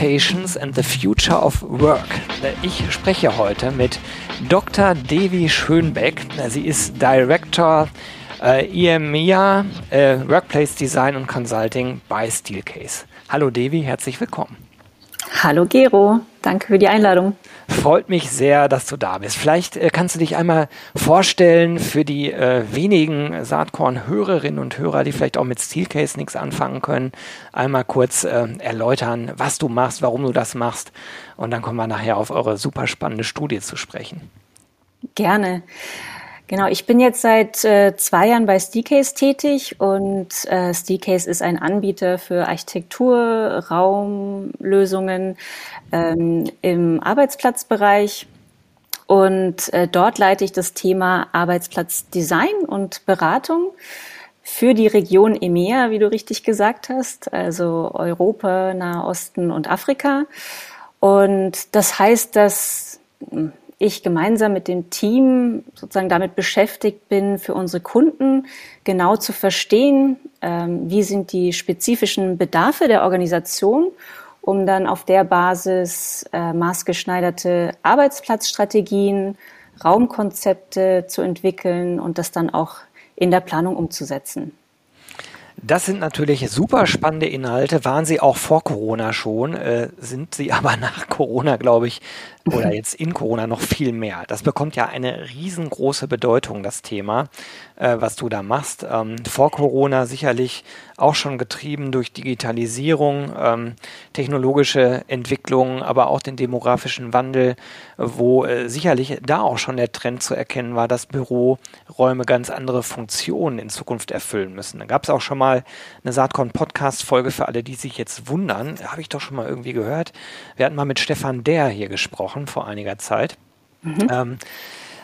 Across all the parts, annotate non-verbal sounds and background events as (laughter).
and the Future of Work. Ich spreche heute mit Dr. Devi Schönbeck. Sie ist Director äh, EMEA äh, Workplace Design und Consulting bei Steelcase. Hallo Devi, herzlich willkommen. Hallo Gero, danke für die Einladung. Freut mich sehr, dass du da bist. Vielleicht äh, kannst du dich einmal vorstellen für die äh, wenigen Saatkorn-Hörerinnen und Hörer, die vielleicht auch mit Steelcase nichts anfangen können, einmal kurz äh, erläutern, was du machst, warum du das machst und dann kommen wir nachher auf eure super spannende Studie zu sprechen. Gerne. Genau, ich bin jetzt seit äh, zwei Jahren bei Steelcase tätig und äh, Steelcase ist ein Anbieter für Architektur, Raumlösungen ähm, im Arbeitsplatzbereich. Und äh, dort leite ich das Thema Arbeitsplatzdesign und Beratung für die Region EMEA, wie du richtig gesagt hast, also Europa, Nahe Osten und Afrika. Und das heißt, dass hm, ich gemeinsam mit dem Team sozusagen damit beschäftigt bin, für unsere Kunden genau zu verstehen, ähm, wie sind die spezifischen Bedarfe der Organisation, um dann auf der Basis äh, maßgeschneiderte Arbeitsplatzstrategien, Raumkonzepte zu entwickeln und das dann auch in der Planung umzusetzen. Das sind natürlich super spannende Inhalte, waren sie auch vor Corona schon, äh, sind sie (laughs) aber nach Corona, glaube ich, oder (laughs) jetzt in Corona noch viel mehr. Das bekommt ja eine riesengroße Bedeutung, das Thema, äh, was du da machst. Ähm, vor Corona sicherlich auch schon getrieben durch Digitalisierung, ähm, technologische Entwicklungen, aber auch den demografischen Wandel, wo äh, sicherlich da auch schon der Trend zu erkennen war, dass Büroräume ganz andere Funktionen in Zukunft erfüllen müssen. Da gab es auch schon mal eine Saatkorn-Podcast-Folge für alle, die sich jetzt wundern. Habe ich doch schon mal irgendwie gehört. Wir hatten mal mit Stefan Der hier gesprochen vor einiger Zeit. Mhm. Ähm,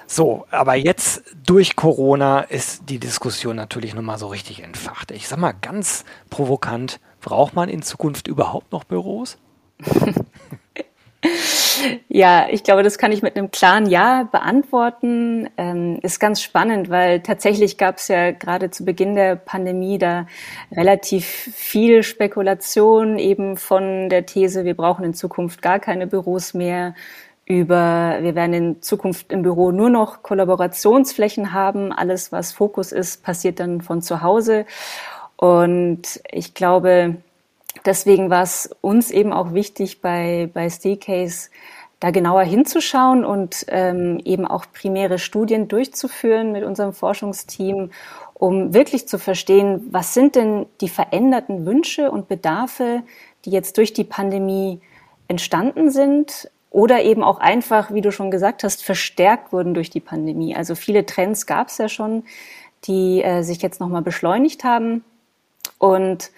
so, aber jetzt durch Corona ist die Diskussion natürlich nochmal so richtig entfacht. Ich sag mal ganz provokant, braucht man in Zukunft überhaupt noch Büros? (laughs) Ja, ich glaube, das kann ich mit einem klaren Ja beantworten. Ähm, ist ganz spannend, weil tatsächlich gab es ja gerade zu Beginn der Pandemie da relativ viel Spekulation eben von der These, wir brauchen in Zukunft gar keine Büros mehr über, wir werden in Zukunft im Büro nur noch Kollaborationsflächen haben. Alles, was Fokus ist, passiert dann von zu Hause. Und ich glaube, deswegen war es uns eben auch wichtig bei, bei Steelcase, da genauer hinzuschauen und ähm, eben auch primäre Studien durchzuführen mit unserem Forschungsteam, um wirklich zu verstehen, was sind denn die veränderten Wünsche und Bedarfe, die jetzt durch die Pandemie entstanden sind oder eben auch einfach, wie du schon gesagt hast, verstärkt wurden durch die Pandemie. Also viele Trends gab es ja schon, die äh, sich jetzt nochmal beschleunigt haben. Und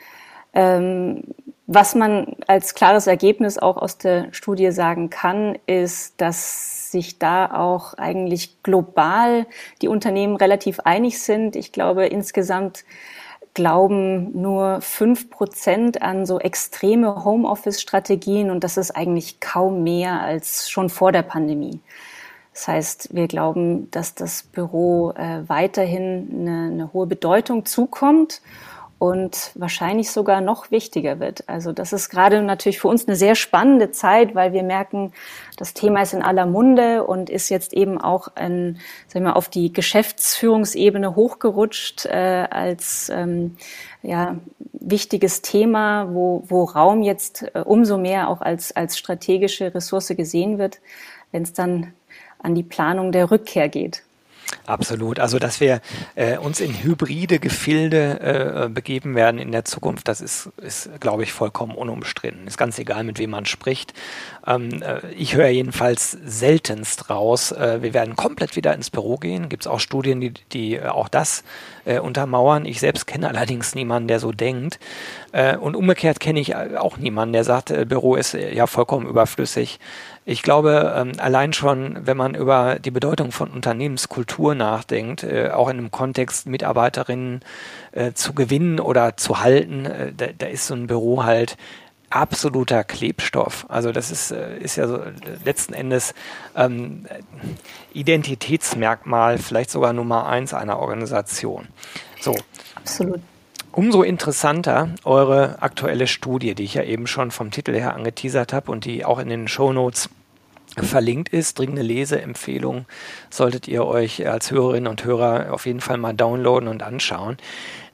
was man als klares Ergebnis auch aus der Studie sagen kann, ist, dass sich da auch eigentlich global die Unternehmen relativ einig sind. Ich glaube, insgesamt glauben nur fünf Prozent an so extreme Homeoffice-Strategien und das ist eigentlich kaum mehr als schon vor der Pandemie. Das heißt, wir glauben, dass das Büro äh, weiterhin eine, eine hohe Bedeutung zukommt und wahrscheinlich sogar noch wichtiger wird. Also das ist gerade natürlich für uns eine sehr spannende Zeit, weil wir merken, das Thema ist in aller Munde und ist jetzt eben auch ein, sagen wir, auf die Geschäftsführungsebene hochgerutscht äh, als ähm, ja, wichtiges Thema, wo, wo Raum jetzt äh, umso mehr auch als, als strategische Ressource gesehen wird, wenn es dann an die Planung der Rückkehr geht. Absolut. Also, dass wir äh, uns in hybride Gefilde äh, begeben werden in der Zukunft, das ist, ist glaube ich, vollkommen unumstritten. Ist ganz egal, mit wem man spricht. Ähm, äh, ich höre jedenfalls seltenst raus, äh, wir werden komplett wieder ins Büro gehen. Gibt es auch Studien, die, die äh, auch das äh, untermauern. Ich selbst kenne allerdings niemanden, der so denkt. und umgekehrt kenne ich auch niemanden, der sagt, Büro ist ja vollkommen überflüssig Ich glaube, ähm, allein schon, wenn man über die Bedeutung von Unternehmenskultur nachdenkt, äh, auch in einem Kontext Mitarbeiterinnen äh, zu gewinnen oder zu halten, äh, da, da ist so ein Büro halt absoluter Klebstoff. Also das ist, äh, ist ja so letzten Endes ähm, Identitätsmerkmal, vielleicht sogar Nummer eins einer Organisation. So. Absolut. Umso interessanter eure aktuelle Studie, die ich ja eben schon vom Titel her angeteasert habe und die auch in den Show Notes verlinkt ist. Dringende Leseempfehlung solltet ihr euch als Hörerinnen und Hörer auf jeden Fall mal downloaden und anschauen.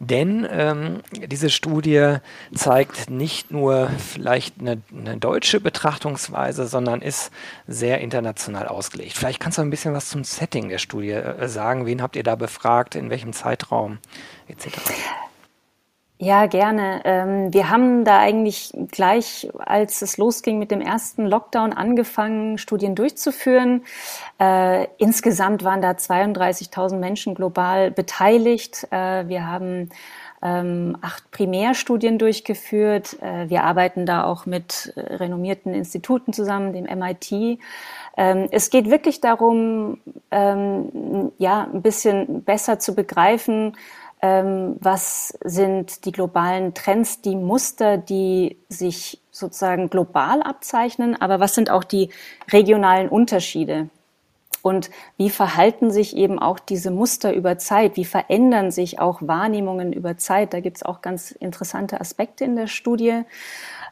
Denn ähm, diese Studie zeigt nicht nur vielleicht eine, eine, deutsche Betrachtungsweise, sondern ist sehr international ausgelegt. Vielleicht kannst du ein bisschen was zum Setting der Studie äh, sagen. Wen habt ihr da befragt, in welchem Zeitraum etc.? Ja, gerne. Ähm, wir haben da eigentlich gleich, als es losging mit dem ersten Lockdown, angefangen, Studien durchzuführen. Äh, insgesamt waren da 32.000 Menschen global beteiligt. Äh, wir haben ähm, acht Primärstudien durchgeführt. Äh, wir arbeiten da auch mit renommierten Instituten zusammen, dem MIT. Ähm, es geht wirklich darum, ja, ein bisschen besser zu begreifen, was sind die globalen Trends, die Muster, die sich sozusagen global abzeichnen, aber was sind auch die regionalen Unterschiede? Und wie verhalten sich eben auch diese Muster über Zeit? Wie verändern sich auch Wahrnehmungen über Zeit? Da gibt es auch ganz interessante Aspekte in der Studie.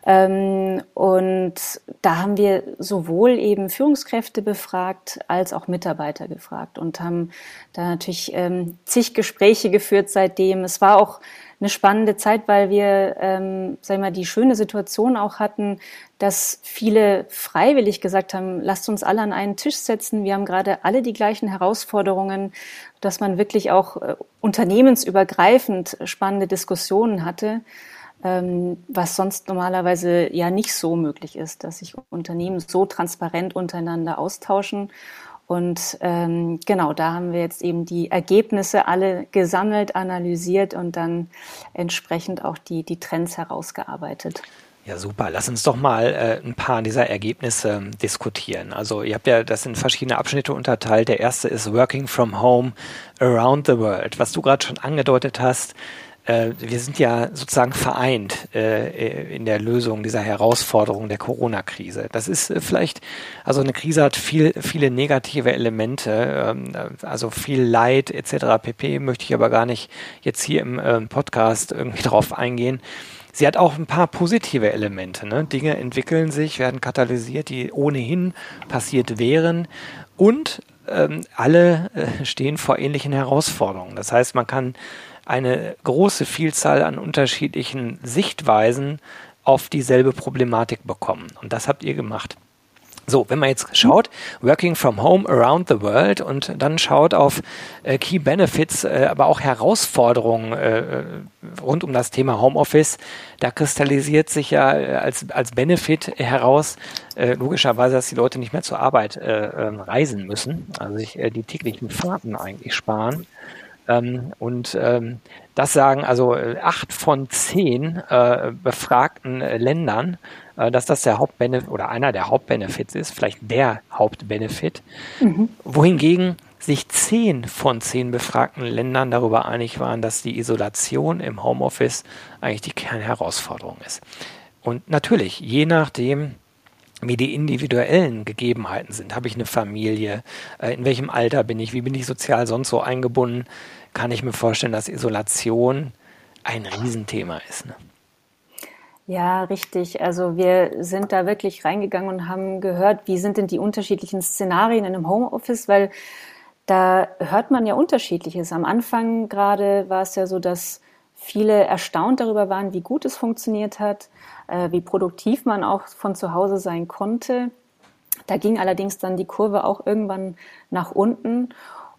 Ähm, und da haben wir sowohl eben Führungskräfte befragt als auch Mitarbeiter gefragt und haben da natürlich ähm, zig Gespräche geführt seitdem. Es war auch eine spannende Zeit, weil wir, ähm, sag mal, die schöne Situation auch hatten, dass viele freiwillig gesagt haben, lasst uns alle an einen Tisch setzen. Wir haben gerade alle die gleichen Herausforderungen, dass man wirklich auch äh, unternehmensübergreifend spannende Diskussionen hatte was sonst normalerweise ja nicht so möglich ist, dass sich Unternehmen so transparent untereinander austauschen. Und ähm, genau, da haben wir jetzt eben die Ergebnisse alle gesammelt, analysiert und dann entsprechend auch die, die Trends herausgearbeitet. Ja, super. Lass uns doch mal äh, ein paar dieser Ergebnisse ähm, diskutieren. Also ihr habt ja das in verschiedene Abschnitte unterteilt. Der erste ist Working from Home Around the World. Was du gerade schon angedeutet hast, wir sind ja sozusagen vereint äh, in der Lösung dieser Herausforderung der Corona-Krise. Das ist äh, vielleicht, also eine Krise hat viel, viele negative Elemente, ähm, also viel Leid etc. pp. möchte ich aber gar nicht jetzt hier im ähm, Podcast irgendwie (laughs) drauf eingehen. Sie hat auch ein paar positive Elemente. Ne? Dinge entwickeln sich, werden katalysiert, die ohnehin passiert wären. Und ähm, alle äh, stehen vor ähnlichen Herausforderungen. Das heißt, man kann eine große Vielzahl an unterschiedlichen Sichtweisen auf dieselbe Problematik bekommen. Und das habt ihr gemacht. So, wenn man jetzt schaut, Working from Home around the world und dann schaut auf äh, Key Benefits, äh, aber auch Herausforderungen äh, rund um das Thema Homeoffice, da kristallisiert sich ja äh, als, als Benefit heraus, äh, logischerweise, dass die Leute nicht mehr zur Arbeit äh, ähm, reisen müssen, also sich die täglichen Fahrten eigentlich sparen. Ähm, und ähm, das sagen also äh, acht von zehn äh, befragten äh, Ländern, äh, dass das der Hauptbenefit oder einer der Hauptbenefits ist, vielleicht der Hauptbenefit. Mhm. Wohingegen sich zehn von zehn befragten Ländern darüber einig waren, dass die Isolation im Homeoffice eigentlich die Kernherausforderung ist. Und natürlich, je nachdem, wie die individuellen Gegebenheiten sind. Habe ich eine Familie? Äh, in welchem Alter bin ich? Wie bin ich sozial sonst so eingebunden? Kann ich mir vorstellen, dass Isolation ein Riesenthema ist. Ne? Ja, richtig. Also wir sind da wirklich reingegangen und haben gehört, wie sind denn die unterschiedlichen Szenarien in einem Homeoffice, weil da hört man ja unterschiedliches. Am Anfang gerade war es ja so, dass viele erstaunt darüber waren, wie gut es funktioniert hat, wie produktiv man auch von zu Hause sein konnte. Da ging allerdings dann die Kurve auch irgendwann nach unten.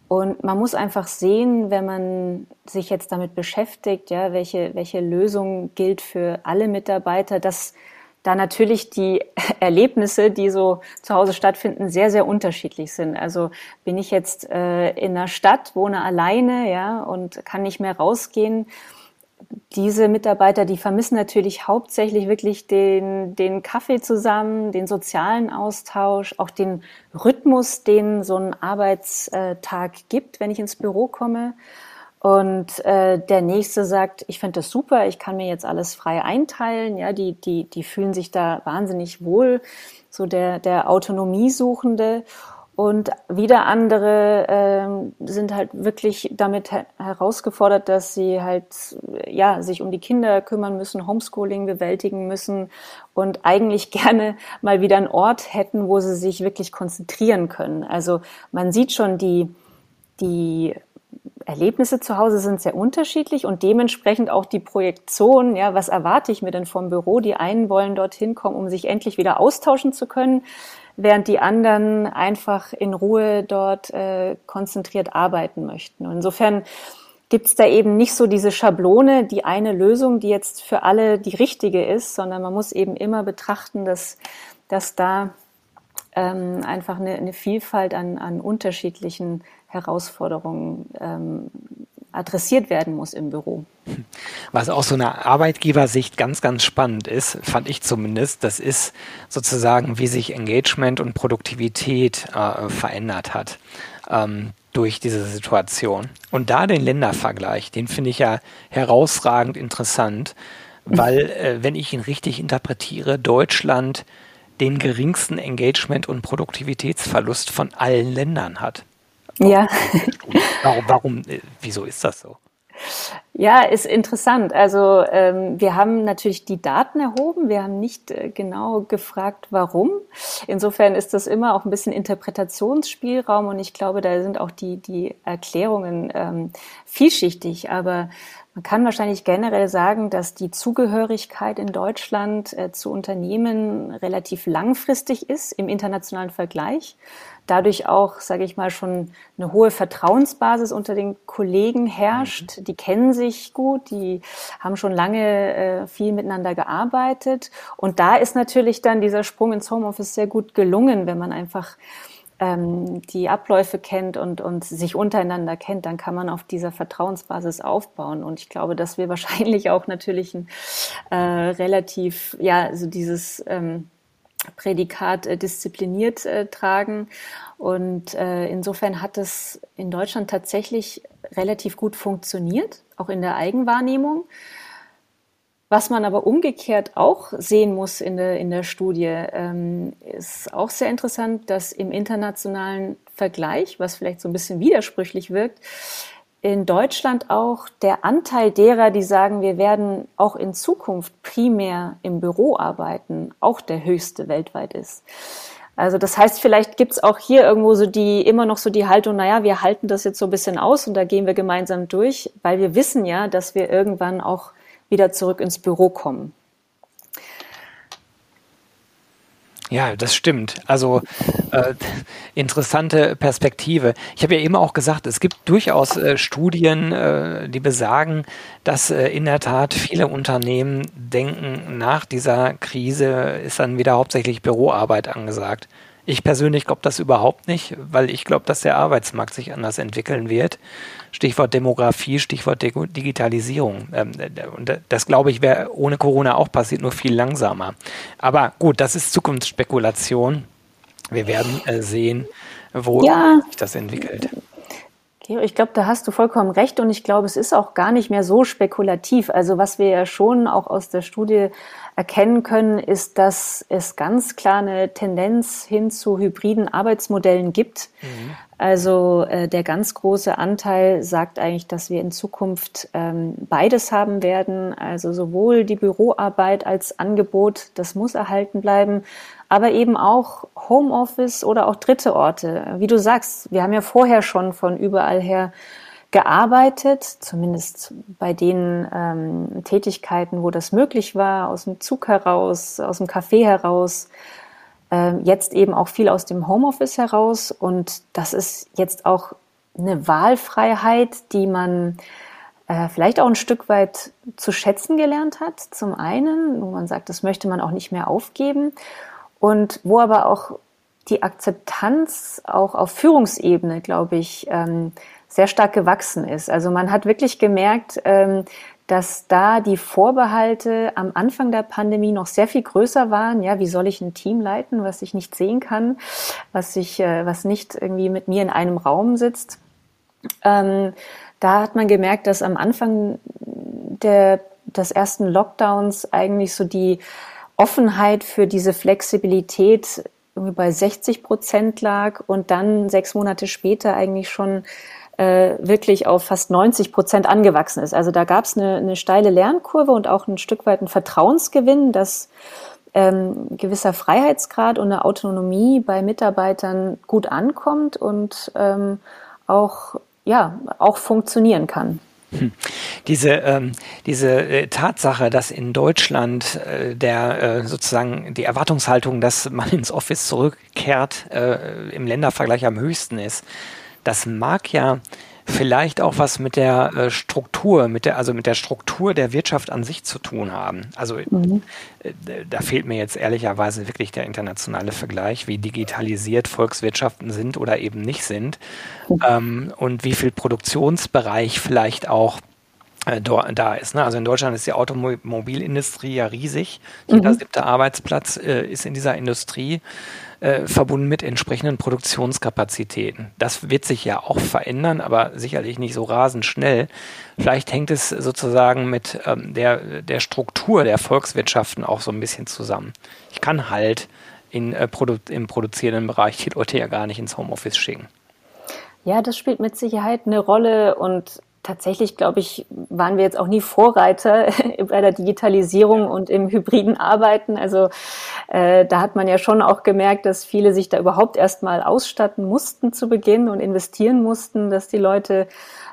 Und man muss einfach sehen, wenn man sich jetzt damit beschäftigt, ja, welche, welche Lösung gilt für alle Mitarbeiter, dass da natürlich die (laughs) Erlebnisse, die so zu Hause stattfinden, sehr, sehr unterschiedlich sind. Also bin ich jetzt äh, in einer Stadt, wohne alleine, ja, und kann nicht mehr rausgehen, diese Mitarbeiter, die vermissen natürlich hauptsächlich wirklich den, den Kaffee zusammen, den sozialen Austausch, auch den Rhythmus, den so ein Arbeitstag gibt, wenn ich ins Büro komme. Und äh, der nächste sagt, ich finde das super, ich kann mir jetzt alles frei einteilen. Ja, die, die, die fühlen sich da wahnsinnig wohl. So der, der Autonomiesuchende. Und wieder andere ähm, sind halt wirklich damit her herausgefordert, dass sie halt ja sich um die Kinder kümmern müssen, Homeschooling bewältigen müssen und eigentlich (laughs) gerne mal wieder einen Ort hätten, wo sie sich wirklich konzentrieren können. Also man sieht schon die die Erlebnisse zu Hause sind sehr unterschiedlich und dementsprechend auch die Projektion, ja, was erwarte ich mir denn vom Büro? Die einen wollen dorthin kommen, um sich endlich wieder austauschen zu können während die anderen einfach in Ruhe dort äh, konzentriert arbeiten möchten. Und insofern gibt es da eben nicht so diese Schablone, die eine Lösung, die jetzt für alle die richtige ist, sondern man muss eben immer betrachten, dass, dass da ähm, einfach eine, eine Vielfalt an, an unterschiedlichen Herausforderungen ähm, adressiert werden muss im Büro. Was auch so eine Arbeitgebersicht ganz, ganz spannend ist, fand ich zumindest, das ist sozusagen, wie sich Engagement und Produktivität äh, verändert hat ähm, durch diese Situation. Und da den Ländervergleich, den finde ich ja herausragend interessant, weil, (laughs) äh, wenn ich ihn richtig interpretiere, Deutschland den geringsten Engagement- und Produktivitätsverlust von allen Ländern hat. Ja. Warum, warum, äh, wieso ist das so? Ja, ist interessant. Also ähm, wir haben natürlich die Daten erhoben, wir haben nicht äh, genau gefragt, warum. Insofern ist das immer auch ein bisschen Interpretationsspielraum und ich glaube, da sind auch die, die Erklärungen ähm, vielschichtig. Aber man kann wahrscheinlich generell sagen, dass die Zugehörigkeit in Deutschland äh, zu Unternehmen relativ langfristig ist im internationalen Vergleich. Dadurch auch, sage ich mal, schon eine hohe Vertrauensbasis unter den Kollegen herrscht. Mhm. Die kennen sich gut, die haben schon lange äh, viel miteinander gearbeitet. Und da ist natürlich dann dieser Sprung ins Homeoffice sehr gut gelungen, wenn man einfach ähm, die Abläufe kennt und, und sich untereinander kennt, dann kann man auf dieser Vertrauensbasis aufbauen. Und ich glaube, dass wir (laughs) wahrscheinlich auch natürlich ein äh, relativ, ja, also dieses ähm, Prädikat äh, diszipliniert äh, tragen. Und äh, insofern hat es in Deutschland tatsächlich relativ gut funktioniert, auch in der Eigenwahrnehmung. Was man aber umgekehrt auch sehen muss in der, in der Studie, ähm, ist auch sehr interessant, dass im internationalen Vergleich, was vielleicht so ein bisschen widersprüchlich wirkt, in Deutschland auch der Anteil derer, die sagen, wir werden auch in Zukunft primär im Büro arbeiten, auch der höchste weltweit ist. Also das heißt, vielleicht gibt's auch hier irgendwo so die immer noch so die Haltung, naja, wir halten das jetzt so ein bisschen aus und da gehen wir gemeinsam durch, weil wir wissen ja, dass wir irgendwann auch wieder zurück ins Büro kommen. Ja, das stimmt. Also äh, interessante Perspektive. Ich habe ja eben auch gesagt, es gibt durchaus äh, Studien, äh, die besagen, dass äh, in der Tat viele Unternehmen denken, nach dieser Krise ist dann wieder hauptsächlich Büroarbeit angesagt. Ich persönlich glaube das überhaupt nicht, weil ich glaube, dass der Arbeitsmarkt sich anders entwickeln wird. Stichwort Demografie, Stichwort Digitalisierung. Ähm, und das glaube ich wäre ohne Corona auch passiert, nur viel langsamer. Aber gut, das ist Zukunftsspekulation. Wir werden äh, sehen, wo ja. sich das entwickelt. Ich glaube, da hast du vollkommen recht und ich glaube, es ist auch gar nicht mehr so spekulativ. Also was wir ja schon auch aus der Studie erkennen können, ist, dass es ganz klar eine Tendenz hin zu hybriden Arbeitsmodellen gibt. Mhm. Also äh, der ganz große Anteil sagt eigentlich, dass wir in Zukunft ähm, beides haben werden. Also sowohl die Büroarbeit als Angebot, das muss erhalten bleiben, aber eben auch Homeoffice oder auch dritte Orte. Wie du sagst, wir haben ja vorher schon von überall her gearbeitet, zumindest bei den ähm, Tätigkeiten, wo das möglich war, aus dem Zug heraus, aus dem Café heraus, ähm, jetzt eben auch viel aus dem Homeoffice heraus. Und das ist jetzt auch eine Wahlfreiheit, die man äh, vielleicht auch ein Stück weit zu schätzen gelernt hat. Zum einen, wo man sagt, das möchte man auch nicht mehr aufgeben. Und wo aber auch die Akzeptanz auch auf Führungsebene, glaube ich, ähm, sehr stark gewachsen ist. Also man hat wirklich gemerkt, ähm, dass da die Vorbehalte am Anfang der Pandemie noch sehr viel größer waren. Ja, wie soll ich ein Team leiten, was ich nicht sehen kann, was ich, äh, was nicht irgendwie mit mir in einem Raum sitzt? Ähm, da hat man gemerkt, dass am Anfang der, des ersten Lockdowns eigentlich so die Offenheit für diese Flexibilität irgendwie bei 60 Prozent lag und dann sechs Monate später eigentlich schon äh, wirklich auf fast 90 Prozent angewachsen ist. Also da gab es eine, eine steile Lernkurve und auch ein Stück weit ein Vertrauensgewinn, dass ähm, gewisser Freiheitsgrad und eine Autonomie bei Mitarbeitern gut ankommt und ähm, auch ja auch funktionieren kann. Hm. Diese, ähm, diese äh, Tatsache, dass in Deutschland äh, der äh, sozusagen die Erwartungshaltung, dass man ins Office zurückkehrt, äh, im Ländervergleich am höchsten ist, das mag ja vielleicht auch was mit der äh, Struktur, mit der, also mit der Struktur der Wirtschaft an sich zu tun haben. Also mhm. äh, da fehlt mir jetzt ehrlicherweise wirklich der internationale Vergleich, wie digitalisiert Volkswirtschaften sind oder eben nicht sind mhm. ähm, und wie viel Produktionsbereich vielleicht auch äh, da ist. Ne? Also in Deutschland ist die Automobilindustrie ja riesig. Jeder mhm. siebte Arbeitsplatz äh, ist in dieser Industrie äh, verbunden mit entsprechenden Produktionskapazitäten. Das wird sich ja auch verändern, aber sicherlich nicht so rasend schnell. Vielleicht hängt es sozusagen mit ähm, der, der Struktur der Volkswirtschaften auch so ein bisschen zusammen. Ich kann halt in, äh, produ im produzierenden Bereich die Leute ja gar nicht ins Homeoffice schicken. Ja, das spielt mit Sicherheit eine Rolle und tatsächlich, glaube ich, waren wir jetzt auch nie Vorreiter (laughs) bei der Digitalisierung und im hybriden Arbeiten. Also äh, da hat man ja schon auch gemerkt, dass viele sich da überhaupt erstmal ausstatten mussten zu Beginn und investieren mussten, dass die Leute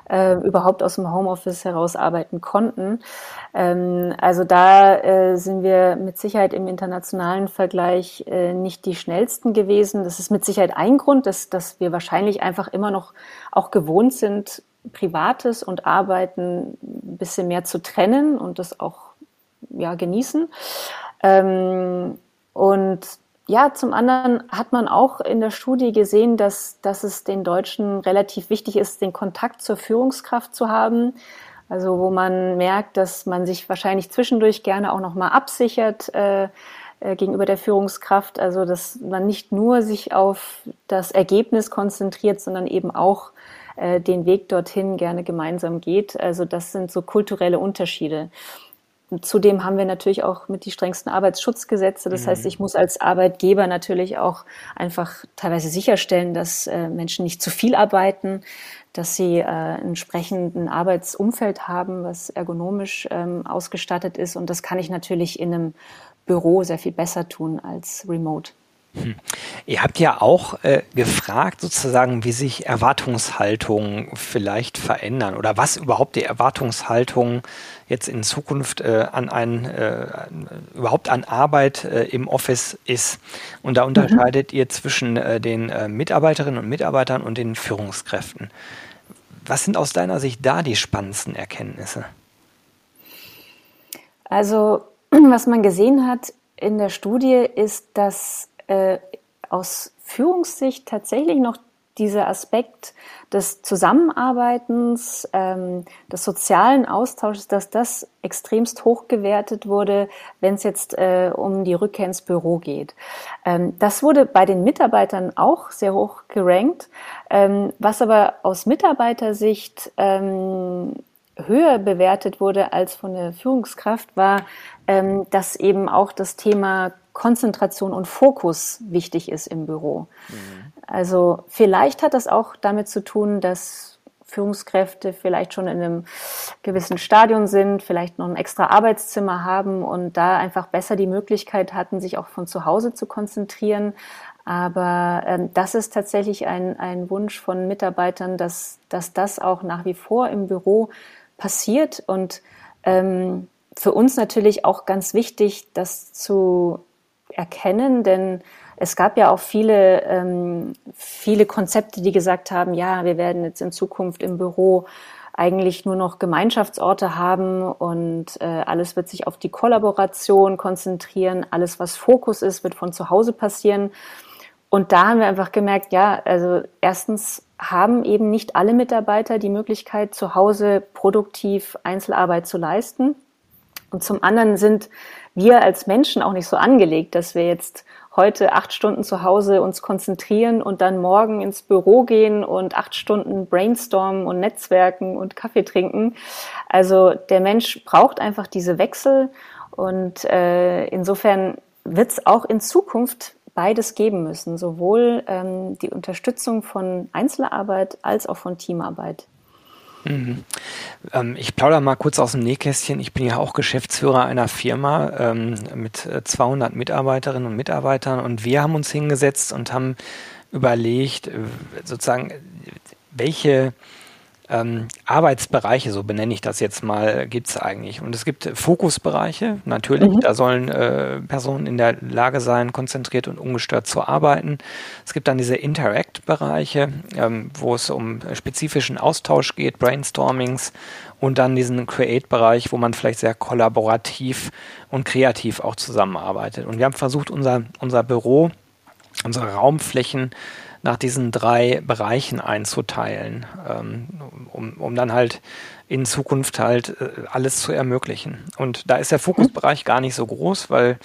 äh, überhaupt aus dem Homeoffice heraus arbeiten konnten. Ähm, also da äh, sind wir mit Sicherheit im internationalen Vergleich äh, nicht die schnellsten gewesen. Das ist mit Sicherheit ein Grund, dass, dass wir wahrscheinlich einfach immer noch auch gewohnt sind, Privates und Arbeiten ein bisschen mehr zu trennen und das auch ja, genießen. Ähm, und ja, zum anderen hat man auch in der Studie gesehen, dass, dass es den Deutschen relativ wichtig ist, den Kontakt zur Führungskraft zu haben. Also wo man merkt, dass man sich wahrscheinlich zwischendurch gerne auch nochmal absichert äh, äh, gegenüber der Führungskraft. Also dass man nicht nur sich auf das Ergebnis konzentriert, sondern eben auch äh, den Weg dorthin gerne gemeinsam geht. Also das sind so kulturelle Unterschiede. Zudem haben wir natürlich auch mit die strengsten Arbeitsschutzgesetze. Das mhm. heißt, ich muss als Arbeitgeber natürlich auch einfach teilweise sicherstellen, dass äh, Menschen nicht zu viel arbeiten, dass sie äh, entsprechenden Arbeitsumfeld haben, was ergonomisch ähm, ausgestattet ist. Und das kann ich natürlich in einem Büro sehr viel besser tun als remote. Hm. Ihr habt ja auch äh, gefragt, sozusagen, wie sich Erwartungshaltungen vielleicht verändern oder was überhaupt die Erwartungshaltung jetzt in Zukunft äh, an ein, äh, überhaupt an Arbeit äh, im Office ist. Und da mhm. unterscheidet mhm. ihr zwischen äh, den äh, Mitarbeiterinnen und Mitarbeitern und den Führungskräften. Was sind aus deiner Sicht da die spannendsten Erkenntnisse? Also, (clears throat) was man gesehen hat in der Studie ist, dass äh, aus Führungssicht tatsächlich noch dieser Aspekt des Zusammenarbeitens, ähm, des sozialen Austausches, dass das extremst hoch gewertet wurde, wenn es jetzt äh, um die Rückkehr ins Büro geht. Ähm, das wurde bei den Mitarbeitern auch sehr hoch gerankt, ähm, was aber aus Mitarbeitersicht ähm, höher bewertet wurde als von der Führungskraft, war, ähm, dass eben auch das Thema Konzentration und Fokus wichtig ist im Büro. Mhm. Also vielleicht hat das auch damit zu tun, dass Führungskräfte vielleicht schon in einem gewissen Stadion sind, vielleicht noch ein extra Arbeitszimmer haben und da einfach besser die Möglichkeit hatten, sich auch von zu Hause zu konzentrieren. Aber ähm, das ist tatsächlich ein, ein Wunsch von Mitarbeitern, dass, dass das auch nach wie vor im Büro passiert und ähm, für uns natürlich auch ganz wichtig, das zu erkennen, denn es gab ja auch viele, ähm, viele Konzepte, die gesagt haben, ja, wir werden jetzt in Zukunft im Büro eigentlich nur noch Gemeinschaftsorte haben und äh, alles wird sich auf die Kollaboration konzentrieren. Alles, was Fokus ist, wird von zu Hause passieren. Und da haben wir einfach gemerkt, ja, also erstens haben eben nicht alle Mitarbeiter die Möglichkeit, zu Hause produktiv Einzelarbeit zu leisten. Und zum anderen sind wir als Menschen auch nicht so angelegt, dass wir jetzt heute acht Stunden zu Hause uns konzentrieren und dann morgen ins Büro gehen und acht Stunden brainstormen und Netzwerken und Kaffee trinken. Also der Mensch braucht einfach diese Wechsel und äh, insofern wird es auch in Zukunft beides geben müssen, sowohl ähm, die Unterstützung von Einzelarbeit als auch von Teamarbeit. Mhm. Ähm, ich plaudere mal kurz aus dem Nähkästchen. Ich bin ja auch Geschäftsführer einer Firma ähm, mit 200 äh, Mitarbeiterinnen und Mitarbeitern und wir haben uns hingesetzt und haben überlegt, äh, sozusagen, welche ähm, Arbeitsbereiche, so benenne ich das jetzt mal, gibt es eigentlich. Und es gibt Fokusbereiche, natürlich, mhm. da sollen äh, Personen in der Lage sein, konzentriert und ungestört zu arbeiten. Es gibt dann diese Interact-Bereiche, ähm, wo es um spezifischen Austausch geht, Brainstormings und dann diesen Create-Bereich, wo man vielleicht sehr kollaborativ und kreativ auch zusammenarbeitet. Und wir haben versucht, unser, unser Büro, unsere Raumflächen nach diesen drei Bereichen einzuteilen, ähm, um, um dann halt in Zukunft halt äh, alles zu ermöglichen. Und da ist der Fokusbereich gar nicht so groß, weil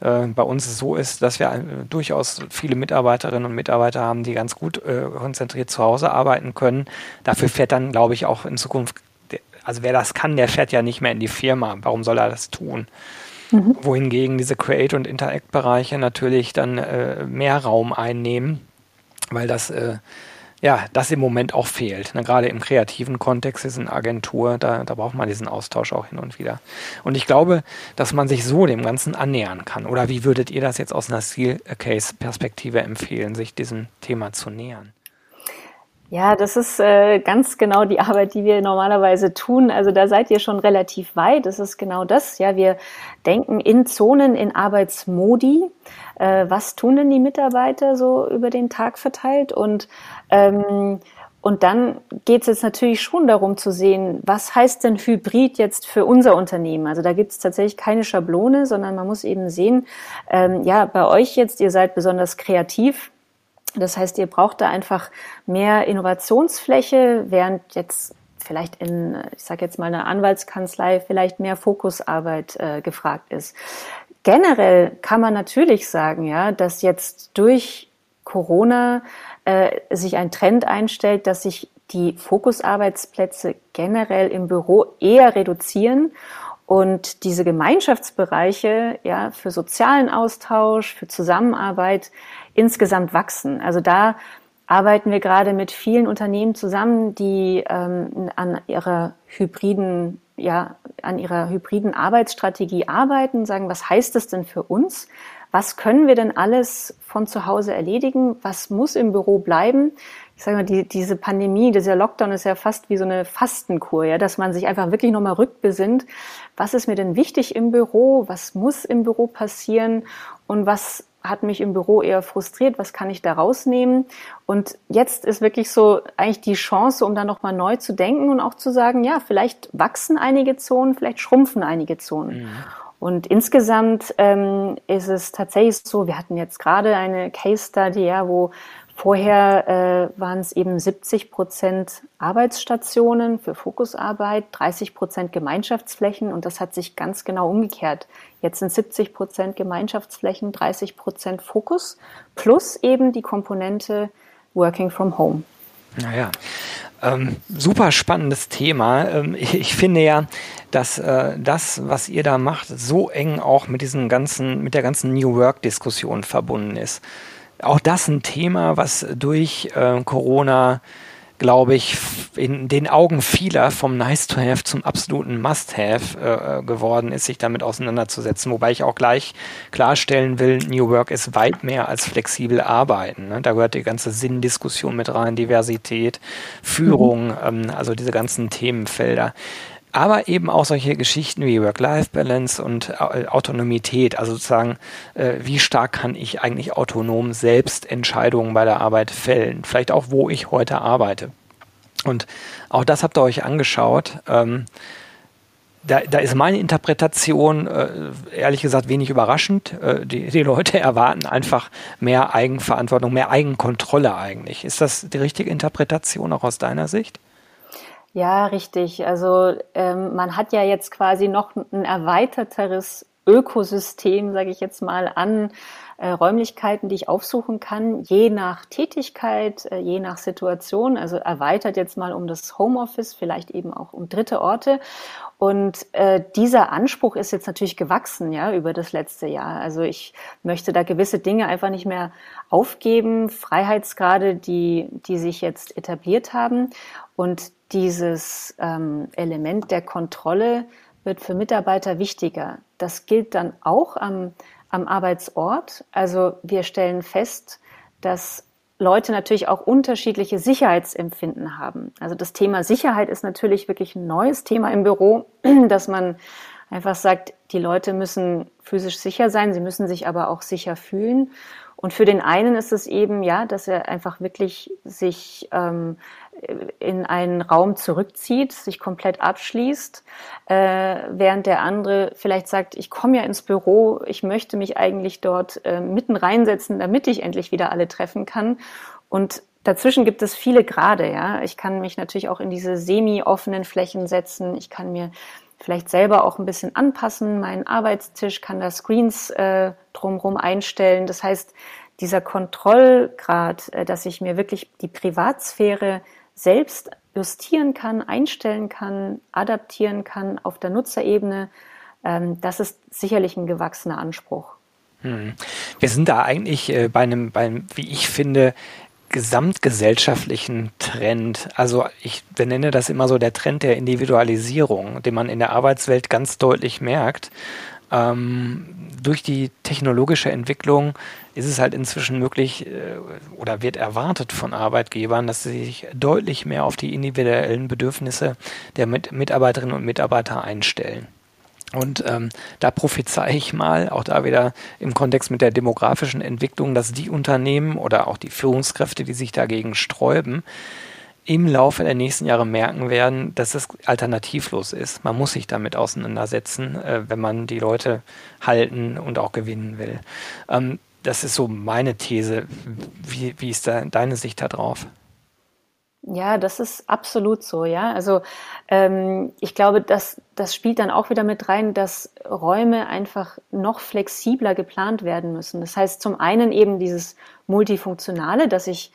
äh, bei uns es so ist, dass wir äh, durchaus viele Mitarbeiterinnen und Mitarbeiter haben, die ganz gut äh, konzentriert zu Hause arbeiten können. Dafür fährt dann, glaube ich, auch in Zukunft, also wer das kann, der fährt ja nicht mehr in die Firma. Warum soll er das tun? Mhm. Wohingegen diese Create- und Interact-Bereiche natürlich dann äh, mehr Raum einnehmen weil das äh, ja, das im Moment auch fehlt. Ne? Gerade im kreativen Kontext ist eine Agentur, da, da braucht man diesen Austausch auch hin und wieder. Und ich glaube, dass man sich so dem Ganzen annähern kann. Oder wie würdet ihr das jetzt aus einer Skill-Case-Perspektive empfehlen, sich diesem Thema zu nähern? Ja, das ist äh, ganz genau die Arbeit, die wir normalerweise tun. Also da seid ihr schon relativ weit. Das ist genau das. Ja, wir denken in Zonen, in Arbeitsmodi. Äh, was tun denn die Mitarbeiter so über den Tag verteilt? Und ähm, und dann geht es jetzt natürlich schon darum zu sehen, was heißt denn Hybrid jetzt für unser Unternehmen? Also da gibt es tatsächlich keine Schablone, sondern man muss eben sehen, ähm, ja, bei euch jetzt, ihr seid besonders kreativ, das heißt, ihr braucht da einfach mehr Innovationsfläche, während jetzt vielleicht in, ich sage jetzt mal, einer Anwaltskanzlei vielleicht mehr Fokusarbeit äh, gefragt ist. Generell kann man natürlich sagen, ja, dass jetzt durch Corona äh, sich ein Trend einstellt, dass sich die Fokusarbeitsplätze generell im Büro eher reduzieren und diese Gemeinschaftsbereiche ja für sozialen Austausch, für Zusammenarbeit insgesamt wachsen. Also da arbeiten wir gerade mit vielen Unternehmen zusammen, die ähm, an ihrer hybriden ja, an ihrer hybriden Arbeitsstrategie arbeiten, sagen, was heißt das denn für uns? Was können wir denn alles von zu Hause erledigen? Was muss im Büro bleiben? Ich sage mal, die, diese Pandemie, dieser Lockdown ist ja fast wie so eine Fastenkur, ja, dass man sich einfach wirklich nochmal rückbesinnt. Was ist mir denn wichtig im Büro? Was muss im Büro passieren? Und was hat mich im Büro eher frustriert, was kann ich da rausnehmen? Und jetzt ist wirklich so eigentlich die Chance, um da nochmal neu zu denken und auch zu sagen, ja, vielleicht wachsen einige Zonen, vielleicht schrumpfen einige Zonen. Mhm. Und insgesamt ähm, ist es tatsächlich so, wir hatten jetzt gerade eine Case Study, ja, wo Vorher äh, waren es eben 70 Prozent Arbeitsstationen für Fokusarbeit, 30 Prozent Gemeinschaftsflächen und das hat sich ganz genau umgekehrt. Jetzt sind 70 Prozent Gemeinschaftsflächen, 30 Prozent Fokus plus eben die Komponente Working from Home. Naja, ähm, super spannendes Thema. Ähm, ich, ich, finde ja, dass äh, das, was ihr da macht, so eng auch mit diesen ganzen, mit der ganzen New Work-Diskussion verbunden ist auch das ein Thema, was durch äh, Corona, glaube ich, in den Augen vieler vom Nice to Have zum absoluten Must Have äh, geworden ist, sich damit auseinanderzusetzen. Wobei ich auch gleich klarstellen will, New Work ist weit mehr als flexibel arbeiten. Ne? Da gehört die ganze Sinndiskussion mit rein, Diversität, Führung, mhm. ähm, also diese ganzen Themenfelder aber eben auch solche Geschichten wie Work-Life-Balance und Autonomität, also sozusagen, äh, wie stark kann ich eigentlich autonom selbst Entscheidungen bei der Arbeit fällen, vielleicht auch, wo ich heute arbeite. Und auch das habt ihr euch angeschaut. Ähm, da, da ist meine Interpretation äh, ehrlich gesagt wenig überraschend. Äh, die, die Leute (laughs) erwarten einfach mehr Eigenverantwortung, mehr Eigenkontrolle eigentlich. Ist das die richtige Interpretation auch aus deiner Sicht? Ja, richtig. Also ähm, man hat ja jetzt quasi noch ein erweiterteres Ökosystem, sage ich jetzt mal, an äh, Räumlichkeiten, die ich aufsuchen kann, je nach Tätigkeit, äh, je nach Situation. Also erweitert jetzt mal um das Homeoffice, vielleicht eben auch um dritte Orte. Und äh, dieser Anspruch ist jetzt natürlich gewachsen, ja, über das letzte Jahr. Also ich möchte da gewisse Dinge einfach nicht mehr aufgeben, Freiheitsgrade, die, die sich jetzt etabliert haben. Und dieses ähm, Element der Kontrolle wird für Mitarbeiter wichtiger. Das gilt dann auch am, am Arbeitsort. Also wir stellen fest, dass Leute natürlich auch unterschiedliche Sicherheitsempfinden haben. Also das Thema Sicherheit ist natürlich wirklich ein neues Thema im Büro, (clears throat) dass man einfach sagt, die Leute müssen physisch sicher sein, sie müssen sich aber auch sicher fühlen. Und für den einen ist es eben, ja, dass er einfach wirklich sich ähm, in einen Raum zurückzieht, sich komplett abschließt, äh, während der andere vielleicht sagt, ich komme ja ins Büro, ich möchte mich eigentlich dort äh, mitten reinsetzen, damit ich endlich wieder alle treffen kann. Und dazwischen gibt es viele Grade, ja. Ich kann mich natürlich auch in diese semi-offenen Flächen setzen. Ich kann mir vielleicht selber auch ein bisschen anpassen. Mein Arbeitstisch kann da Screens äh, drumherum einstellen. Das heißt, dieser Kontrollgrad, äh, dass ich mir wirklich die Privatsphäre selbst justieren kann, einstellen kann, adaptieren kann auf der Nutzerebene, ähm, das ist sicherlich ein gewachsener Anspruch. Hm. Wir sind da eigentlich äh, bei einem, bei einem, wie ich finde, gesamtgesellschaftlichen Trend. Also ich benenne das immer so der Trend der Individualisierung, den man in der Arbeitswelt ganz deutlich merkt. Ähm, durch die technologische Entwicklung ist es halt inzwischen möglich äh, oder wird erwartet von Arbeitgebern, dass sie sich deutlich mehr auf die individuellen Bedürfnisse der Mit Mitarbeiterinnen und Mitarbeiter einstellen. Und ähm, da prophezei ich mal, auch da wieder im Kontext mit der demografischen Entwicklung, dass die Unternehmen oder auch die Führungskräfte, die sich dagegen sträuben, im Laufe der nächsten Jahre merken werden, dass es alternativlos ist. Man muss sich damit auseinandersetzen, äh, wenn man die Leute halten und auch gewinnen will. Ähm, das ist so meine These. Wie, wie ist da deine Sicht darauf? Ja, das ist absolut so, ja. Also ähm, ich glaube, dass das spielt dann auch wieder mit rein, dass Räume einfach noch flexibler geplant werden müssen. Das heißt zum einen eben dieses Multifunktionale, dass ich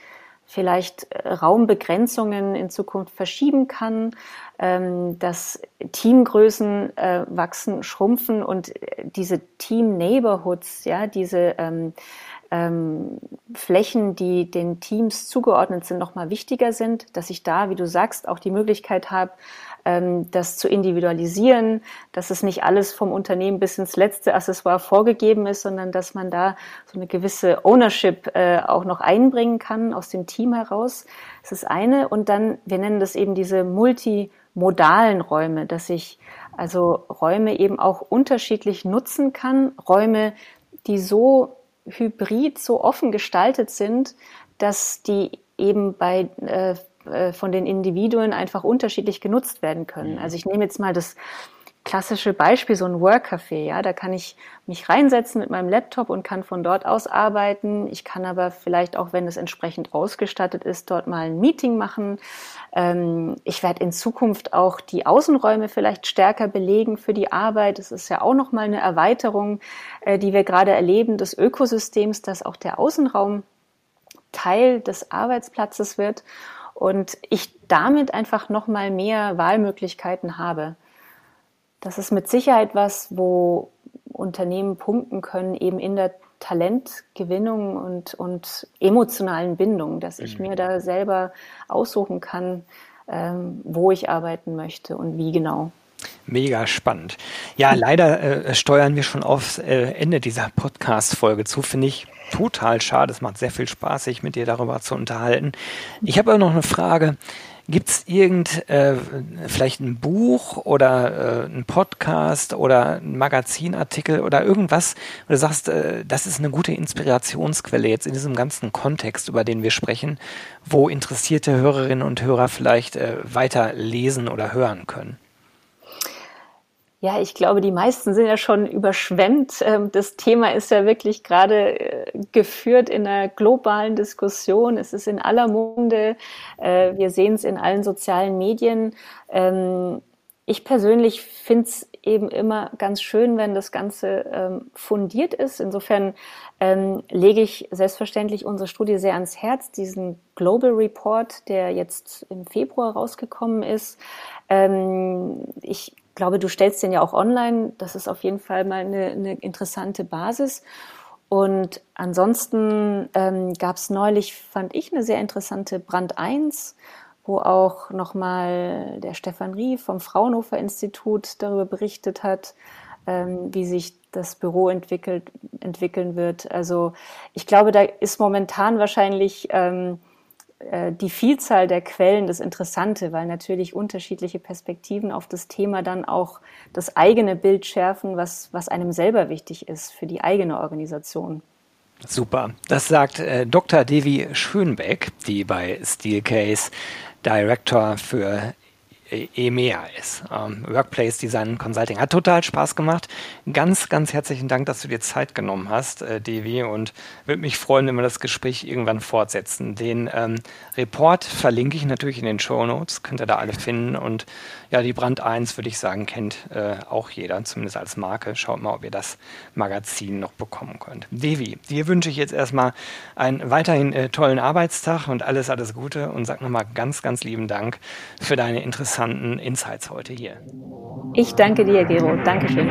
vielleicht äh, Raumbegrenzungen in Zukunft verschieben kann, ähm, dass Teamgrößen äh, wachsen, schrumpfen und äh, diese Team Neighborhoods, ja, diese ähm, ähm, Flächen, die den Teams zugeordnet sind, nochmal wichtiger sind, dass ich da, wie du sagst, auch die Möglichkeit habe, das zu individualisieren, dass es nicht alles vom Unternehmen bis ins letzte Accessoire vorgegeben ist, sondern dass man da so eine gewisse Ownership äh, auch noch einbringen kann aus dem Team heraus. Das ist eine. Und dann, wir nennen das eben diese multimodalen Räume, dass ich also Räume eben auch unterschiedlich nutzen kann, Räume, die so hybrid so offen gestaltet sind, dass die eben bei äh, äh, von den Individuen einfach unterschiedlich genutzt werden können. Mhm. Also ich nehme jetzt mal das klassische Beispiel, so ein Workcafé, ja, da kann ich mich reinsetzen mit meinem Laptop und kann von dort aus arbeiten. Ich kann aber vielleicht auch, wenn es entsprechend ausgestattet ist, dort mal ein Meeting machen. Ähm, ich werde in Zukunft auch die Außenräume vielleicht stärker belegen für die Arbeit. Das ist ja auch nochmal eine Erweiterung, äh, die wir gerade erleben des Ökosystems, dass auch der Außenraum Teil des Arbeitsplatzes wird und ich damit einfach nochmal mehr Wahlmöglichkeiten habe. Das ist mit Sicherheit was, wo Unternehmen punkten können, eben in der Talentgewinnung und, und emotionalen Bindung, dass ich mhm. mir da selber aussuchen kann, ähm, wo ich arbeiten möchte und wie genau. Mega spannend. Ja, leider äh, steuern wir schon aufs äh, Ende dieser Podcast-Folge zu, finde ich total schade. Es macht sehr viel Spaß, sich mit dir darüber zu unterhalten. Ich habe aber noch eine Frage. Gibt es irgend äh, vielleicht ein Buch oder äh, ein Podcast oder ein Magazinartikel oder irgendwas, wo du sagst, äh, das ist eine gute Inspirationsquelle jetzt in diesem ganzen Kontext, über den wir sprechen, wo interessierte Hörerinnen und Hörer vielleicht äh, weiter lesen oder hören können? Ja, ich glaube, die meisten sind ja schon überschwemmt. Ähm, das Thema ist ja wirklich gerade äh, geführt in einer globalen Diskussion. Es ist in aller Munde. Äh, wir sehen es in allen sozialen Medien. Ähm, ich persönlich finde es eben immer ganz schön, wenn das Ganze ähm, fundiert ist. Insofern lege ich selbstverständlich unsere Studie sehr ans Herz, diesen Global Report, der jetzt im Februar rausgekommen ist. Ich glaube, du stellst den ja auch online. Das ist auf jeden Fall mal eine, eine interessante Basis. Und ansonsten ähm, gab es neulich, fand ich, eine sehr interessante Brand 1 wo auch nochmal der Stefan Rie vom Fraunhofer Institut darüber berichtet hat, ähm, wie sich das Büro entwickelt, entwickeln wird. Also ich glaube, da ist momentan wahrscheinlich ähm, äh, die Vielzahl der Quellen das Interessante, weil natürlich unterschiedliche Perspektiven auf das Thema dann auch das eigene Bild schärfen, was, was einem selber wichtig ist für die eigene Organisation. Super. Das sagt äh, Dr. Devi Schönbeck, die bei Steelcase Director für EMEA ist. Ähm, Workplace Design Consulting. Hat total Spaß gemacht. Ganz, ganz herzlichen Dank, dass du dir Zeit genommen hast, äh, Devi. Und würde mich freuen, wenn wir das Gespräch irgendwann fortsetzen. Den ähm, Report verlinke ich natürlich in den Show Notes. Könnt ihr da alle finden. Und ja, die Brand 1, würde ich sagen, kennt äh, auch jeder, zumindest als Marke. Schaut mal, ob ihr das Magazin noch bekommen könnt. Devi, dir wünsche ich jetzt erstmal einen weiterhin äh, tollen Arbeitstag und alles, alles Gute. Und sag nochmal ganz, ganz lieben Dank für deine interessante interessanten Insights heute hier. Ich danke dir, Gero. Dankeschön.